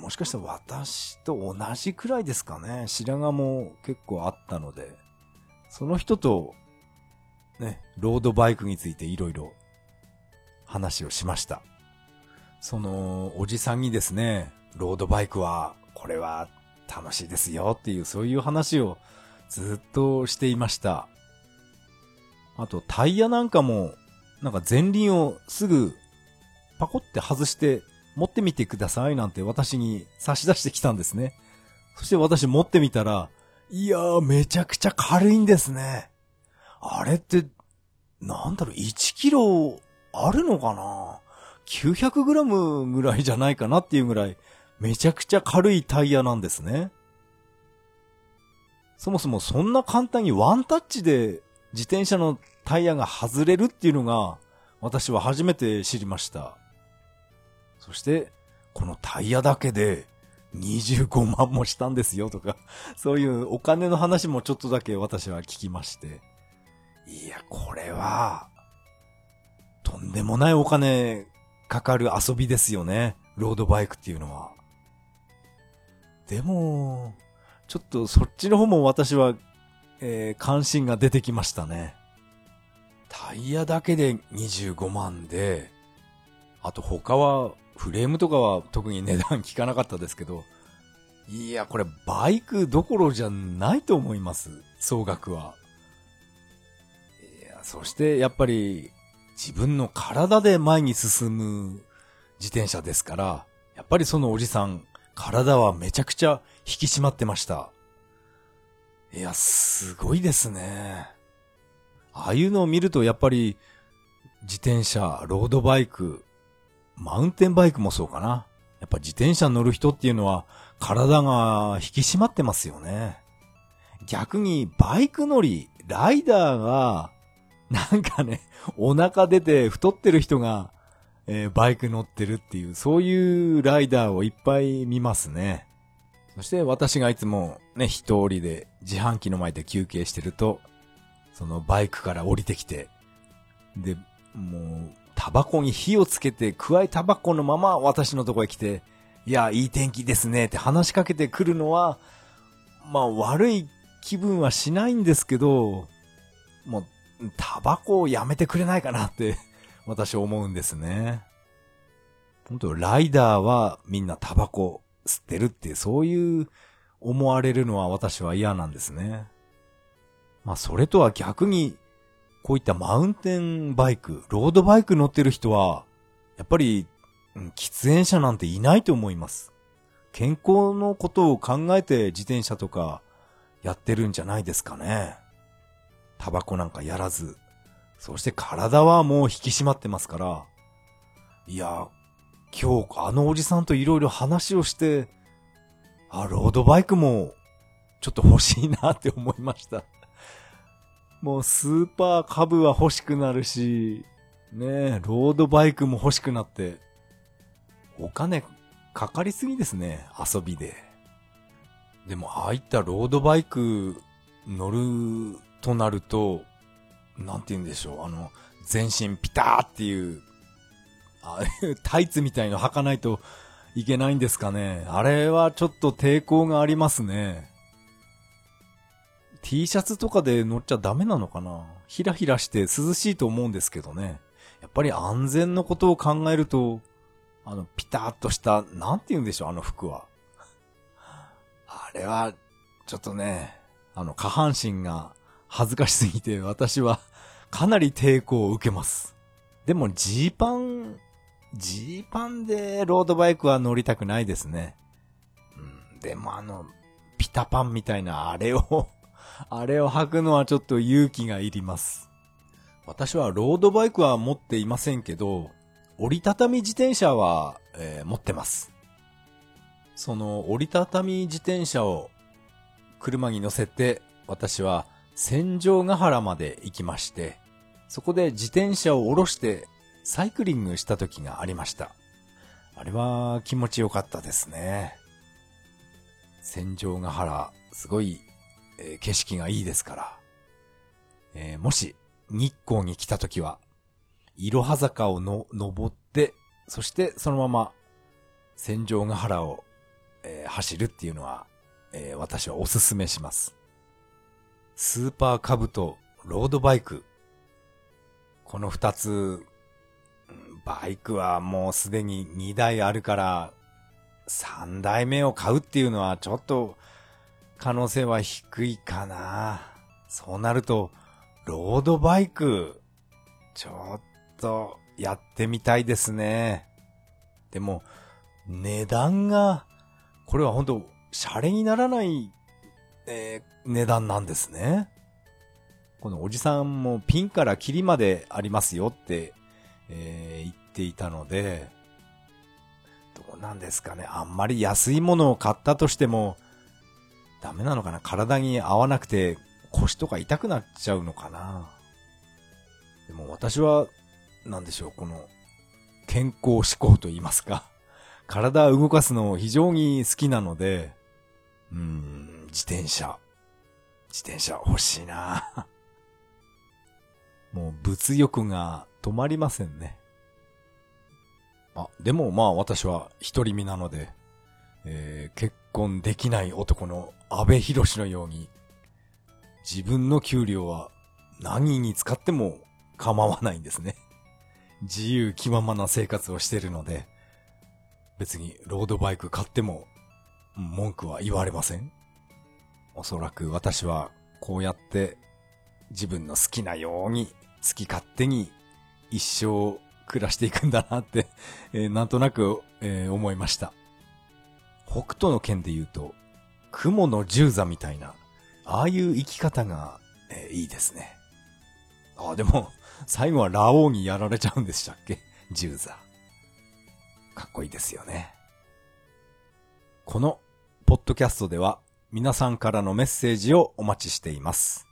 もしかしたら私と同じくらいですかね。白髪も結構あったので、その人とね、ロードバイクについていろいろ話をしました。その、おじさんにですね、ロードバイクは、これは楽しいですよっていう、そういう話をずっとしていました。あと、タイヤなんかも、なんか前輪をすぐパコって外して持ってみてくださいなんて私に差し出してきたんですね。そして私持ってみたら、いやーめちゃくちゃ軽いんですね。あれって、なんだろう、1キロあるのかな？?900 グラムぐらいじゃないかなっていうぐらい、めちゃくちゃ軽いタイヤなんですね。そもそもそんな簡単にワンタッチで自転車のタイヤが外れるっていうのが、私は初めて知りました。そして、このタイヤだけで25万もしたんですよとか、そういうお金の話もちょっとだけ私は聞きまして。いや、これは、とんでもないお金かかる遊びですよね。ロードバイクっていうのは。でも、ちょっとそっちの方も私は、えー、関心が出てきましたね。タイヤだけで25万で、あと他は、フレームとかは特に値段聞かなかったですけど、いや、これバイクどころじゃないと思います。総額は。いや、そしてやっぱり自分の体で前に進む自転車ですから、やっぱりそのおじさん、体はめちゃくちゃ引き締まってました。いや、すごいですね。ああいうのを見るとやっぱり自転車、ロードバイク、マウンテンバイクもそうかな。やっぱ自転車乗る人っていうのは体が引き締まってますよね。逆にバイク乗り、ライダーが、なんかね、お腹出て太ってる人が、えー、バイク乗ってるっていう、そういうライダーをいっぱい見ますね。そして私がいつもね、一人で自販機の前で休憩してると、そのバイクから降りてきて、で、もう、タバコに火をつけて、加えタバコのまま私のとこへ来て、いや、いい天気ですねって話しかけてくるのは、まあ悪い気分はしないんですけど、もう、タバコをやめてくれないかなって 私思うんですね。本当ライダーはみんなタバコ吸ってるってそういう思われるのは私は嫌なんですね。まあそれとは逆に、こういったマウンテンバイク、ロードバイク乗ってる人は、やっぱり、喫煙者なんていないと思います。健康のことを考えて自転車とかやってるんじゃないですかね。タバコなんかやらず。そして体はもう引き締まってますから。いや、今日あのおじさんといろいろ話をして、あ、ロードバイクもちょっと欲しいなって思いました。もうスーパー株は欲しくなるし、ねロードバイクも欲しくなって、お金かかりすぎですね、遊びで。でも、ああいったロードバイク乗るとなると、なんて言うんでしょう、あの、全身ピターっていう、タイツみたいの履かないといけないんですかね。あれはちょっと抵抗がありますね。T シャツとかで乗っちゃダメなのかなひらひらして涼しいと思うんですけどね。やっぱり安全のことを考えると、あの、ピタッとした、なんて言うんでしょう、あの服は。あれは、ちょっとね、あの、下半身が恥ずかしすぎて、私はかなり抵抗を受けます。でも、ジーパン、ジーパンでロードバイクは乗りたくないですね。うん、でもあの、ピタパンみたいなあれを あれを履くのはちょっと勇気がいります。私はロードバイクは持っていませんけど、折りたたみ自転車は、えー、持ってます。その折りたたみ自転車を車に乗せて私は戦場ヶ原まで行きまして、そこで自転車を下ろしてサイクリングした時がありました。あれは気持ちよかったですね。戦場ヶ原、すごいえー、景色がいいですから、えー、もし日光に来た時は、いろは坂をの登って、そしてそのまま戦場ヶ原を、えー、走るっていうのは、え、私はおすすめします。スーパーカブとロードバイク。この二つ、バイクはもうすでに2台あるから、3台目を買うっていうのはちょっと可能性は低いかな。そうなると、ロードバイク、ちょっとやってみたいですね。でも、値段が、これは本当シャレにならない、えー、値段なんですね。このおじさんもピンからキリまでありますよって、えー、言っていたので、どうなんですかね。あんまり安いものを買ったとしても、ダメなのかな体に合わなくて腰とか痛くなっちゃうのかなでも私は、なんでしょう、この、健康志向と言いますか。体を動かすのを非常に好きなので、うん、自転車。自転車欲しいな もう物欲が止まりませんね。あ、でもまあ私は一人身なので、えー、結婚できない男の安倍博士のように、自分の給料は何に使っても構わないんですね。自由気ままな生活をしてるので、別にロードバイク買っても文句は言われません？おそらく私はこうやって自分の好きなように好き勝手に一生暮らしていくんだなって えー、なんとなく、えー、思いました。北斗の剣で言うと、雲の十座みたいな、ああいう生き方が、えー、いいですね。ああ、でも、最後はラオウにやられちゃうんでしたっけ？十座。かっこいいですよね。この、ポッドキャストでは、皆さんからのメッセージをお待ちしています。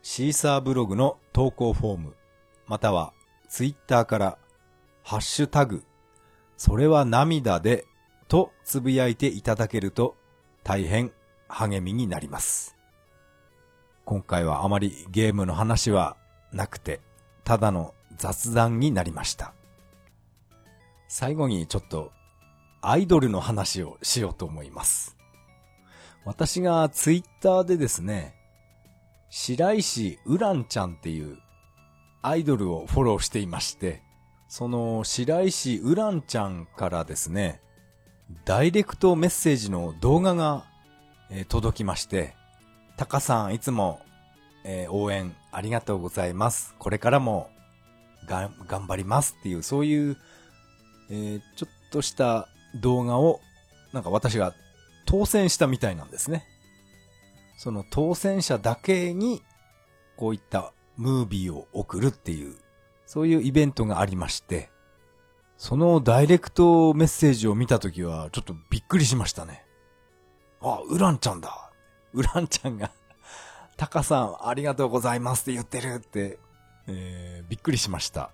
シーサーブログの投稿フォーム、または、ツイッターから、ハッシュタグ、それは涙でとつぶやいていただけると大変励みになります。今回はあまりゲームの話はなくて、ただの雑談になりました。最後にちょっとアイドルの話をしようと思います。私がツイッターでですね、白石ウランちゃんっていうアイドルをフォローしていまして、その白石ウランちゃんからですね、ダイレクトメッセージの動画が、え、届きまして、タカさんいつも、え、応援ありがとうございます。これからもが頑張りますっていう、そういう、えー、ちょっとした動画を、なんか私が当選したみたいなんですね。その当選者だけに、こういったムービーを送るっていう、そういうイベントがありまして、そのダイレクトメッセージを見たときは、ちょっとびっくりしましたね。あ、ウランちゃんだ。ウランちゃんがタカさん、ありがとうございますって言ってるって、えー、びっくりしました。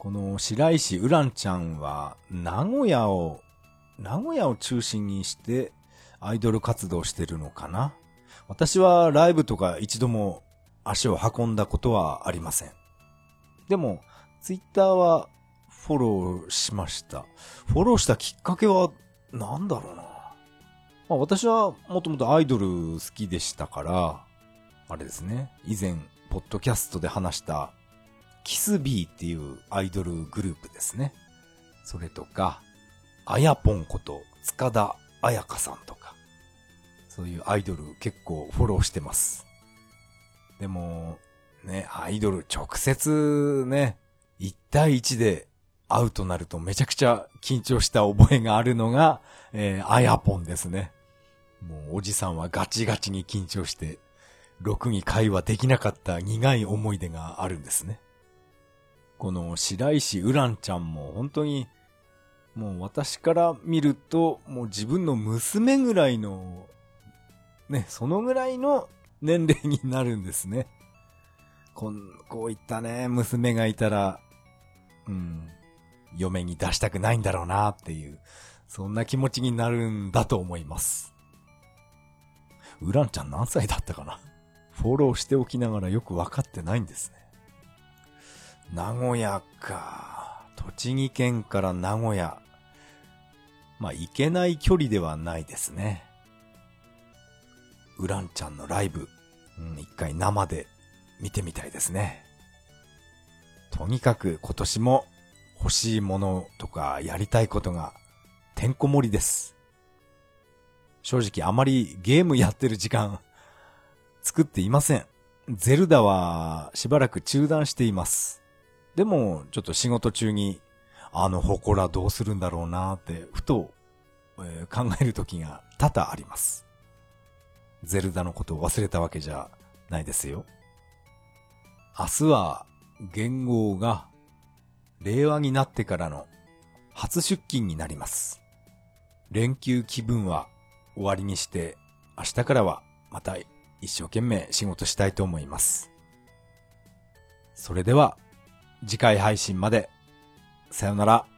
この白石ウランちゃんは、名古屋を、名古屋を中心にしてアイドル活動してるのかな？私はライブとか一度も足を運んだことはありません。でも、ツイッターはフォローしました。フォローしたきっかけは、なんだろうな？まあ私はもともとアイドル好きでしたから、あれですね。以前、ポッドキャストで話した、キスビーっていうアイドルグループですね。それとか、あやぽんこと塚田彩香さんとか、そういうアイドル結構フォローしてます。でも、ね、アイドル直接ね、1対1で会うとなるとめちゃくちゃ緊張した覚えがあるのが、えー、あやぽんですね。もうおじさんはガチガチに緊張して、ろくに会話できなかった苦い思い出があるんですね。この白石ウランちゃんも本当に、もう私から見ると、もう自分の娘ぐらいの、ね、そのぐらいの年齢になるんですね。こん、こういったね、娘がいたら、うん、嫁に出したくないんだろうなっていう、そんな気持ちになるんだと思います。ウランちゃん何歳だったかな？フォローしておきながらよくわかってないんですね。名古屋か。栃木県から名古屋。まあ、行けない距離ではないですね。ウランちゃんのライブ、うん、一回生で見てみたいですね。とにかく今年も欲しいものとかやりたいことがてんこ盛りです。正直あまりゲームやってる時間 作っていません。ゼルダはしばらく中断しています。でも、ちょっと仕事中に、あの祠どうするんだろうなって、ふと、えー、考える時が多々あります。ゼルダのことを忘れたわけじゃないですよ。明日は、元号が、令和になってからの初出勤になります。連休気分は終わりにして、明日からはまた一生懸命仕事したいと思います。それでは、次回配信まで、さよなら。